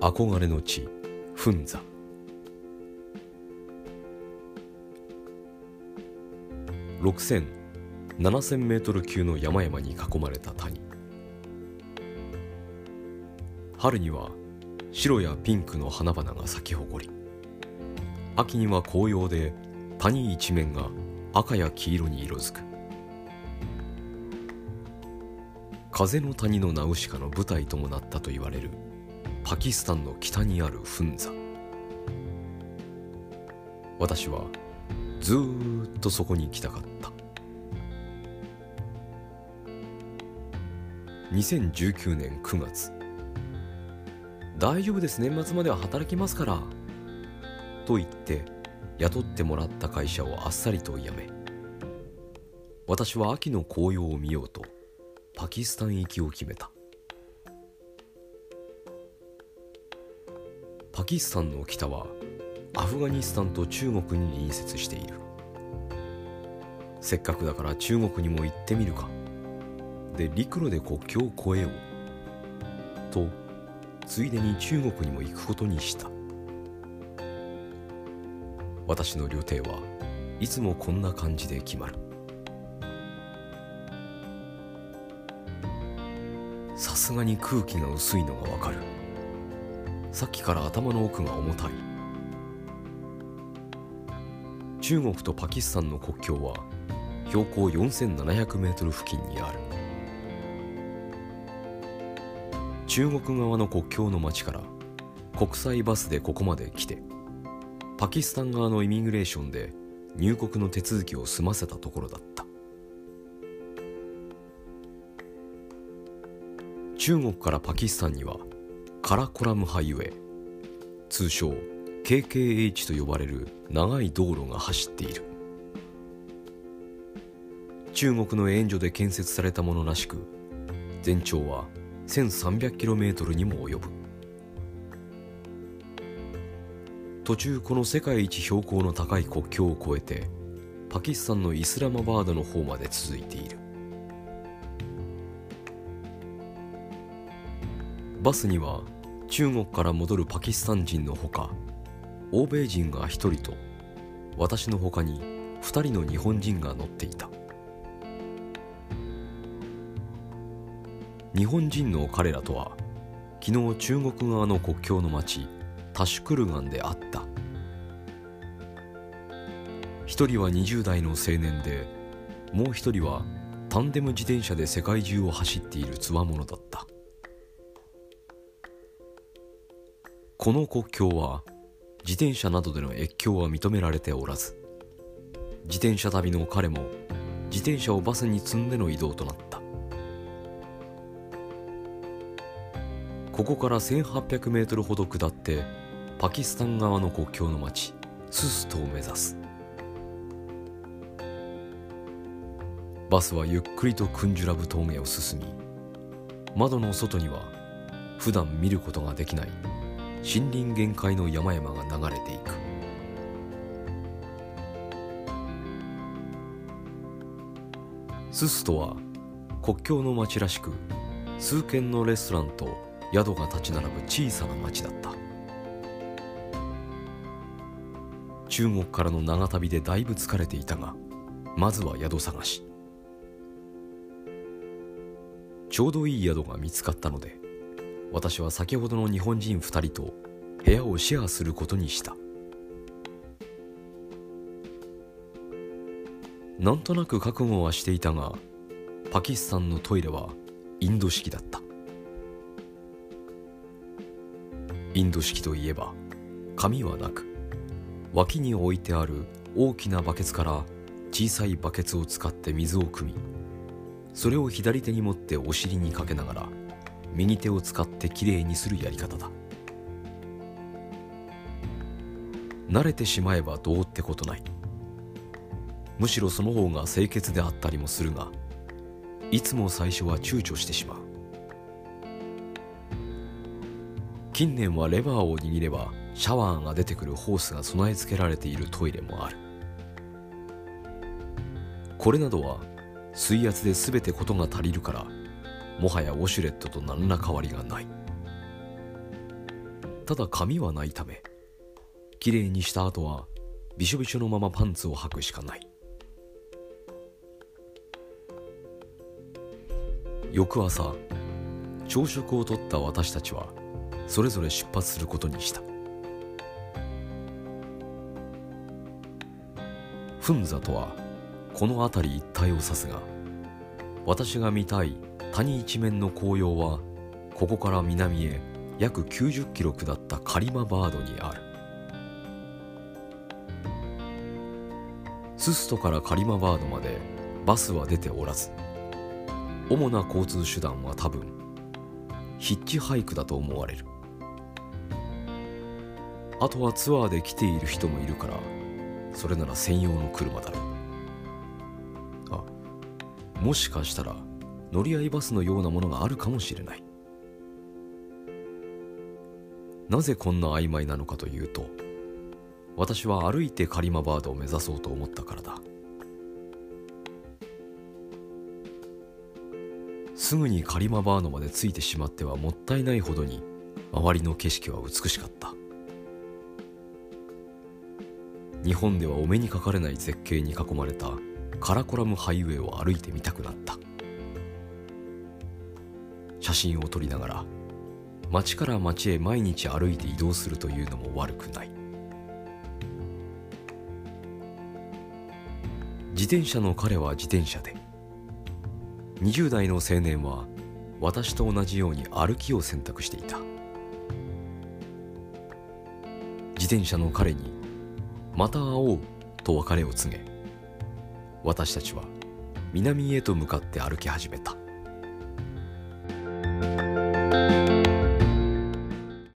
憧れの地フンザ。60007000メートル級の山々に囲まれた谷。春には白やピンクの花々が咲き誇り。秋には紅葉で谷一面が赤や黄色に色づく。風の谷のナウシカの舞台ともなったと言われるパキスタンの北にあるフンザ。私はずっとそこに行きたかった。2019年9月。大丈夫です。年末までは働きますから。と言って雇ってもらった会社をあっさりと辞め。私は秋の紅葉を見ようとパキスタン行きを決めた。パキスタンの北はアフガニスタンと中国に隣接している。せっかくだから中国にも行ってみるか。で陸路で国境を越えよう。とついでに中国にも行くことにした。私の旅程はいつもこんな感じで決まる。さすがに空気が薄いのがわかる。さっきから頭の奥が重たい。中国とパキスタンの国境は標高4700メートル付近にある。中国側の国境の町から国際バスでここまで来てパキスタン側のイミグレーションで入国の手続きを済ませたところだった。中国からパキスタンにはカラコラムハイウェイ。通称 KKH と呼ばれる長い道路が走っている。中国の援助で建設されたものらしく全長は 1300km にも及ぶ。途中この世界一標高の高い国境を越えてパキスタンのイスラマバードの方まで続いている。バスには中国から戻るパキスタン人のほか欧米人が1人と私のほかに2人の日本人が乗っていた。日本人の彼らとは昨日中国側の国境の町タシュクルガンで会った。一人は20代の青年でもう一人はタンデム自転車で世界中を走っているつわものだった。この国境は自転車などでの越境は認められておらず自転車旅の彼も自転車をバスに積んでの移動となった。ここから1800メートルほど下ってパキスタン側の国境の町スストを目指す。バスはゆっくりとクンジュラブ峠を進み窓の外には普段見ることができない森林限界の山々が流れていく。スストは国境の町らしく数軒のレストランと宿が立ち並ぶ小さな町だった。中国からの長旅でだいぶ疲れていたがまずは宿探し。ちょうどいい宿が見つかったので私は先ほどの日本人2人と部屋をシェアすることにした。なんとなく覚悟はしていたがパキスタンのトイレはインド式だった。インド式といえば紙はなく脇に置いてある大きなバケツから小さいバケツを使って水を汲みそれを左手に持ってお尻にかけながら右手を使ってきれいにするやり方だ。慣れてしまえばどうってことない。むしろその方が清潔であったりもするがいつも最初は躊躇してしまう。近年はレバーを握ればシャワーが出てくるホースが備え付けられているトイレもある。これなどは水圧で全てことが足りるからもはやウォシュレットと何ら変わりがない。ただ髪はないためきれいにした後はびしょびしょのままパンツを履くしかない。翌朝朝食をとった私たちはそれぞれ出発することにした。フンザとはこの辺り一帯を指すが私が見たい谷一面の紅葉はここから南へ約90キロ下ったカリマバードにある。スストからカリマバードまでバスは出ておらず主な交通手段は多分ヒッチハイクだと思われる。あとはツアーで来ている人もいるからそれなら専用の車だろう。あもしかしたら乗り合いバスのようなものがあるかもしれない。なぜこんな曖昧なのかというと私は歩いてカリマバードを目指そうと思ったからだ。すぐにカリマバードまで着いてしまってはもったいないほどに周りの景色は美しかった。日本ではお目にかかれない絶景に囲まれたカラコラムハイウェイを歩いてみたくなった。写真を撮りながら町から町へ毎日歩いて移動するというのも悪くない。自転車の彼は自転車で20代の青年は私と同じように歩きを選択していた。自転車の彼に「また会おう」と別れを告げ私たちは南へと向かって歩き始めた。